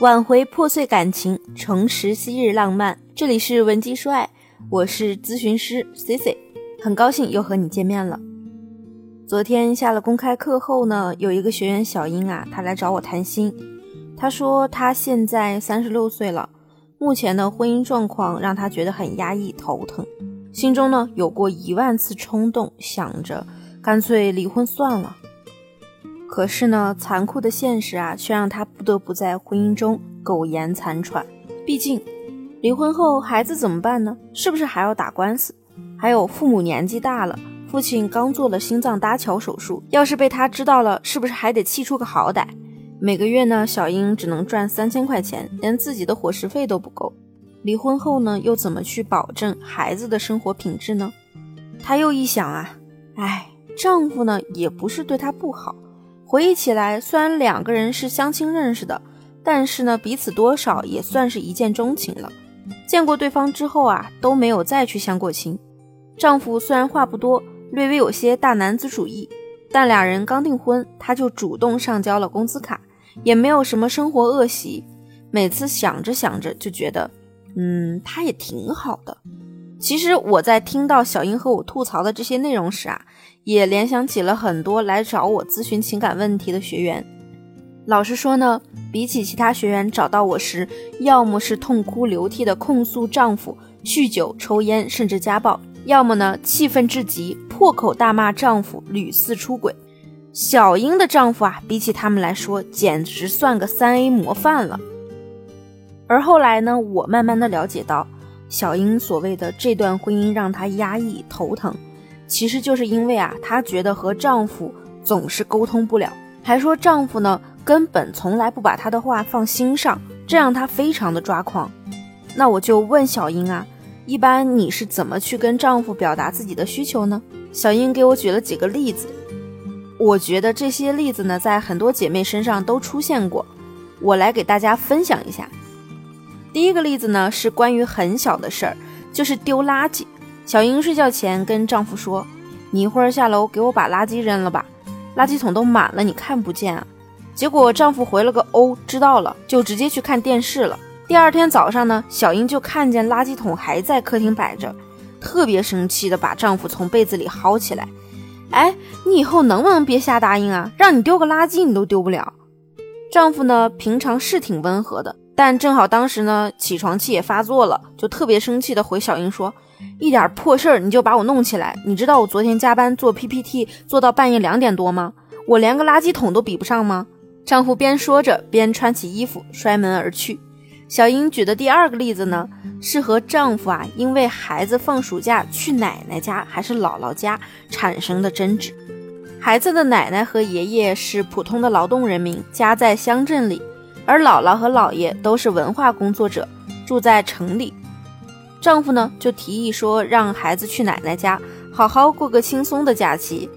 挽回破碎感情，重拾昔日浪漫。这里是文姬说爱，我是咨询师 C C，很高兴又和你见面了。昨天下了公开课后呢，有一个学员小英啊，她来找我谈心。她说她现在三十六岁了，目前的婚姻状况让她觉得很压抑、头疼，心中呢有过一万次冲动，想着干脆离婚算了。可是呢，残酷的现实啊，却让她不得不在婚姻中苟延残喘。毕竟，离婚后孩子怎么办呢？是不是还要打官司？还有父母年纪大了，父亲刚做了心脏搭桥手术，要是被他知道了，是不是还得气出个好歹？每个月呢，小英只能赚三千块钱，连自己的伙食费都不够。离婚后呢，又怎么去保证孩子的生活品质呢？她又一想啊，哎，丈夫呢，也不是对她不好。回忆起来，虽然两个人是相亲认识的，但是呢，彼此多少也算是一见钟情了。见过对方之后啊，都没有再去相过亲。丈夫虽然话不多，略微有些大男子主义，但俩人刚订婚，他就主动上交了工资卡，也没有什么生活恶习。每次想着想着，就觉得，嗯，他也挺好的。其实我在听到小英和我吐槽的这些内容时啊，也联想起了很多来找我咨询情感问题的学员。老实说呢，比起其他学员找到我时，要么是痛哭流涕的控诉丈夫酗酒、抽烟，甚至家暴；要么呢，气愤至极，破口大骂丈夫屡次出轨。小英的丈夫啊，比起他们来说，简直算个三 A 模范了。而后来呢，我慢慢的了解到。小英所谓的这段婚姻让她压抑头疼，其实就是因为啊，她觉得和丈夫总是沟通不了，还说丈夫呢根本从来不把她的话放心上，这让她非常的抓狂。那我就问小英啊，一般你是怎么去跟丈夫表达自己的需求呢？小英给我举了几个例子，我觉得这些例子呢在很多姐妹身上都出现过，我来给大家分享一下。第一个例子呢，是关于很小的事儿，就是丢垃圾。小英睡觉前跟丈夫说：“你一会儿下楼给我把垃圾扔了吧，垃圾桶都满了，你看不见啊。”结果丈夫回了个“哦，知道了”，就直接去看电视了。第二天早上呢，小英就看见垃圾桶还在客厅摆着，特别生气的把丈夫从被子里薅起来：“哎，你以后能不能别瞎答应啊？让你丢个垃圾你都丢不了。”丈夫呢，平常是挺温和的。但正好当时呢，起床气也发作了，就特别生气的回小英说：“一点破事儿你就把我弄起来，你知道我昨天加班做 PPT 做到半夜两点多吗？我连个垃圾桶都比不上吗？”丈夫边说着边穿起衣服摔门而去。小英举的第二个例子呢，是和丈夫啊因为孩子放暑假去奶奶家还是姥姥家产生的争执。孩子的奶奶和爷爷是普通的劳动人民，家在乡镇里。而姥姥和姥爷都是文化工作者，住在城里。丈夫呢就提议说让孩子去奶奶家，好好过个轻松的假期。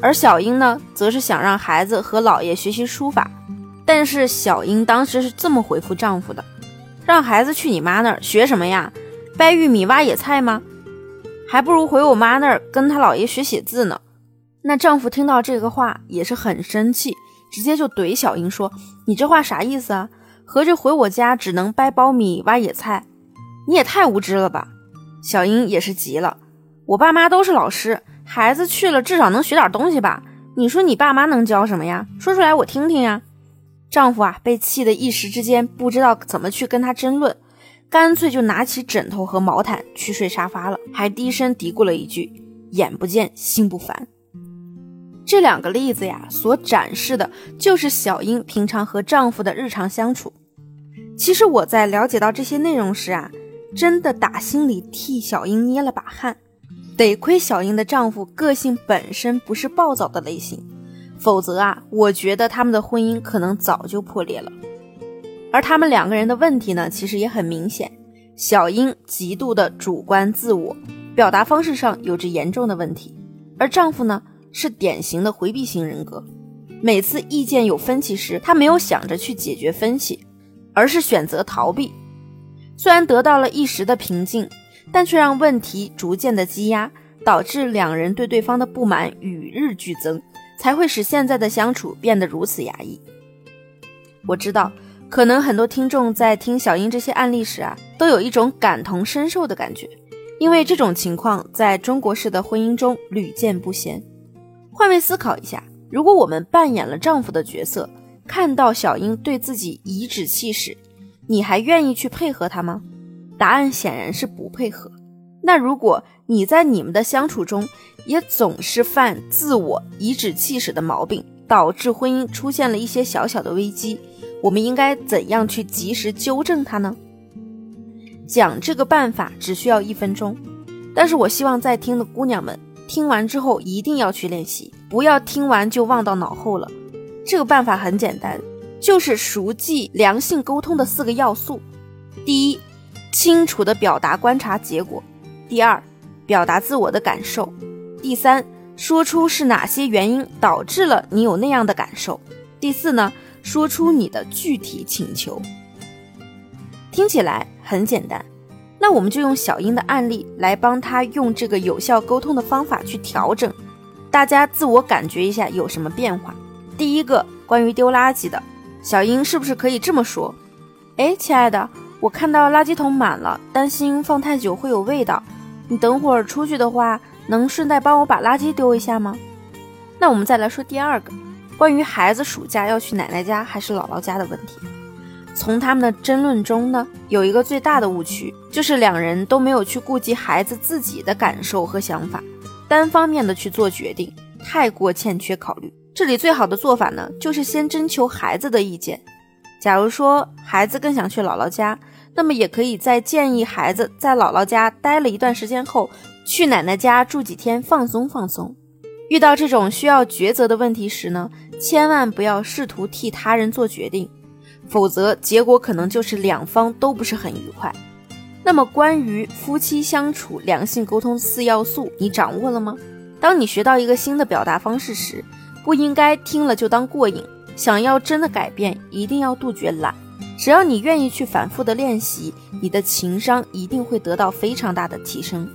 而小英呢，则是想让孩子和姥爷学习书法。但是小英当时是这么回复丈夫的：“让孩子去你妈那儿学什么呀？掰玉米、挖野菜吗？还不如回我妈那儿跟他姥爷学写字呢。”那丈夫听到这个话也是很生气。直接就怼小英说：“你这话啥意思啊？合着回我家只能掰苞米、挖野菜？你也太无知了吧！”小英也是急了：“我爸妈都是老师，孩子去了至少能学点东西吧？你说你爸妈能教什么呀？说出来我听听呀！”丈夫啊，被气得一时之间不知道怎么去跟他争论，干脆就拿起枕头和毛毯去睡沙发了，还低声嘀咕了一句：“眼不见心不烦。”这两个例子呀，所展示的就是小英平常和丈夫的日常相处。其实我在了解到这些内容时啊，真的打心里替小英捏了把汗。得亏小英的丈夫个性本身不是暴躁的类型，否则啊，我觉得他们的婚姻可能早就破裂了。而他们两个人的问题呢，其实也很明显：小英极度的主观自我，表达方式上有着严重的问题，而丈夫呢？是典型的回避型人格，每次意见有分歧时，他没有想着去解决分歧，而是选择逃避。虽然得到了一时的平静，但却让问题逐渐的积压，导致两人对对方的不满与日俱增，才会使现在的相处变得如此压抑。我知道，可能很多听众在听小英这些案例时啊，都有一种感同身受的感觉，因为这种情况在中国式的婚姻中屡见不鲜。换位思考一下，如果我们扮演了丈夫的角色，看到小英对自己颐指气使，你还愿意去配合她吗？答案显然是不配合。那如果你在你们的相处中也总是犯自我颐指气使的毛病，导致婚姻出现了一些小小的危机，我们应该怎样去及时纠正它呢？讲这个办法只需要一分钟，但是我希望在听的姑娘们听完之后一定要去练习，不要听完就忘到脑后了。这个办法很简单，就是熟记良性沟通的四个要素：第一，清楚的表达观察结果；第二，表达自我的感受；第三，说出是哪些原因导致了你有那样的感受；第四呢，说出你的具体请求。听起来很简单，那我们就用小英的案例来帮他用这个有效沟通的方法去调整，大家自我感觉一下有什么变化。第一个关于丢垃圾的，小英是不是可以这么说？哎，亲爱的，我看到垃圾桶满了，担心放太久会有味道。你等会儿出去的话，能顺带帮我把垃圾丢一下吗？那我们再来说第二个，关于孩子暑假要去奶奶家还是姥姥家的问题。从他们的争论中呢，有一个最大的误区，就是两人都没有去顾及孩子自己的感受和想法，单方面的去做决定，太过欠缺考虑。这里最好的做法呢，就是先征求孩子的意见。假如说孩子更想去姥姥家，那么也可以在建议孩子在姥姥家待了一段时间后，去奶奶家住几天放松放松。遇到这种需要抉择的问题时呢，千万不要试图替他人做决定，否则结果可能就是两方都不是很愉快。那么关于夫妻相处良性沟通四要素，你掌握了吗？当你学到一个新的表达方式时，不应该听了就当过瘾，想要真的改变，一定要杜绝懒。只要你愿意去反复的练习，你的情商一定会得到非常大的提升。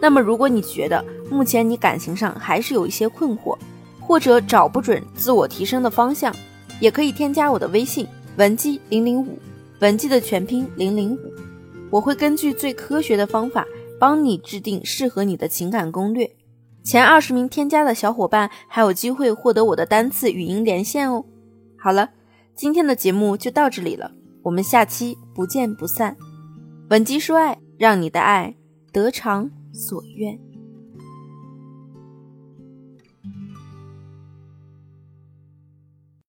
那么，如果你觉得目前你感情上还是有一些困惑，或者找不准自我提升的方向，也可以添加我的微信文姬零零五，文姬的全拼零零五，我会根据最科学的方法帮你制定适合你的情感攻略。前二十名添加的小伙伴还有机会获得我的单次语音连线哦。好了，今天的节目就到这里了，我们下期不见不散。文姬说爱，让你的爱得偿所愿。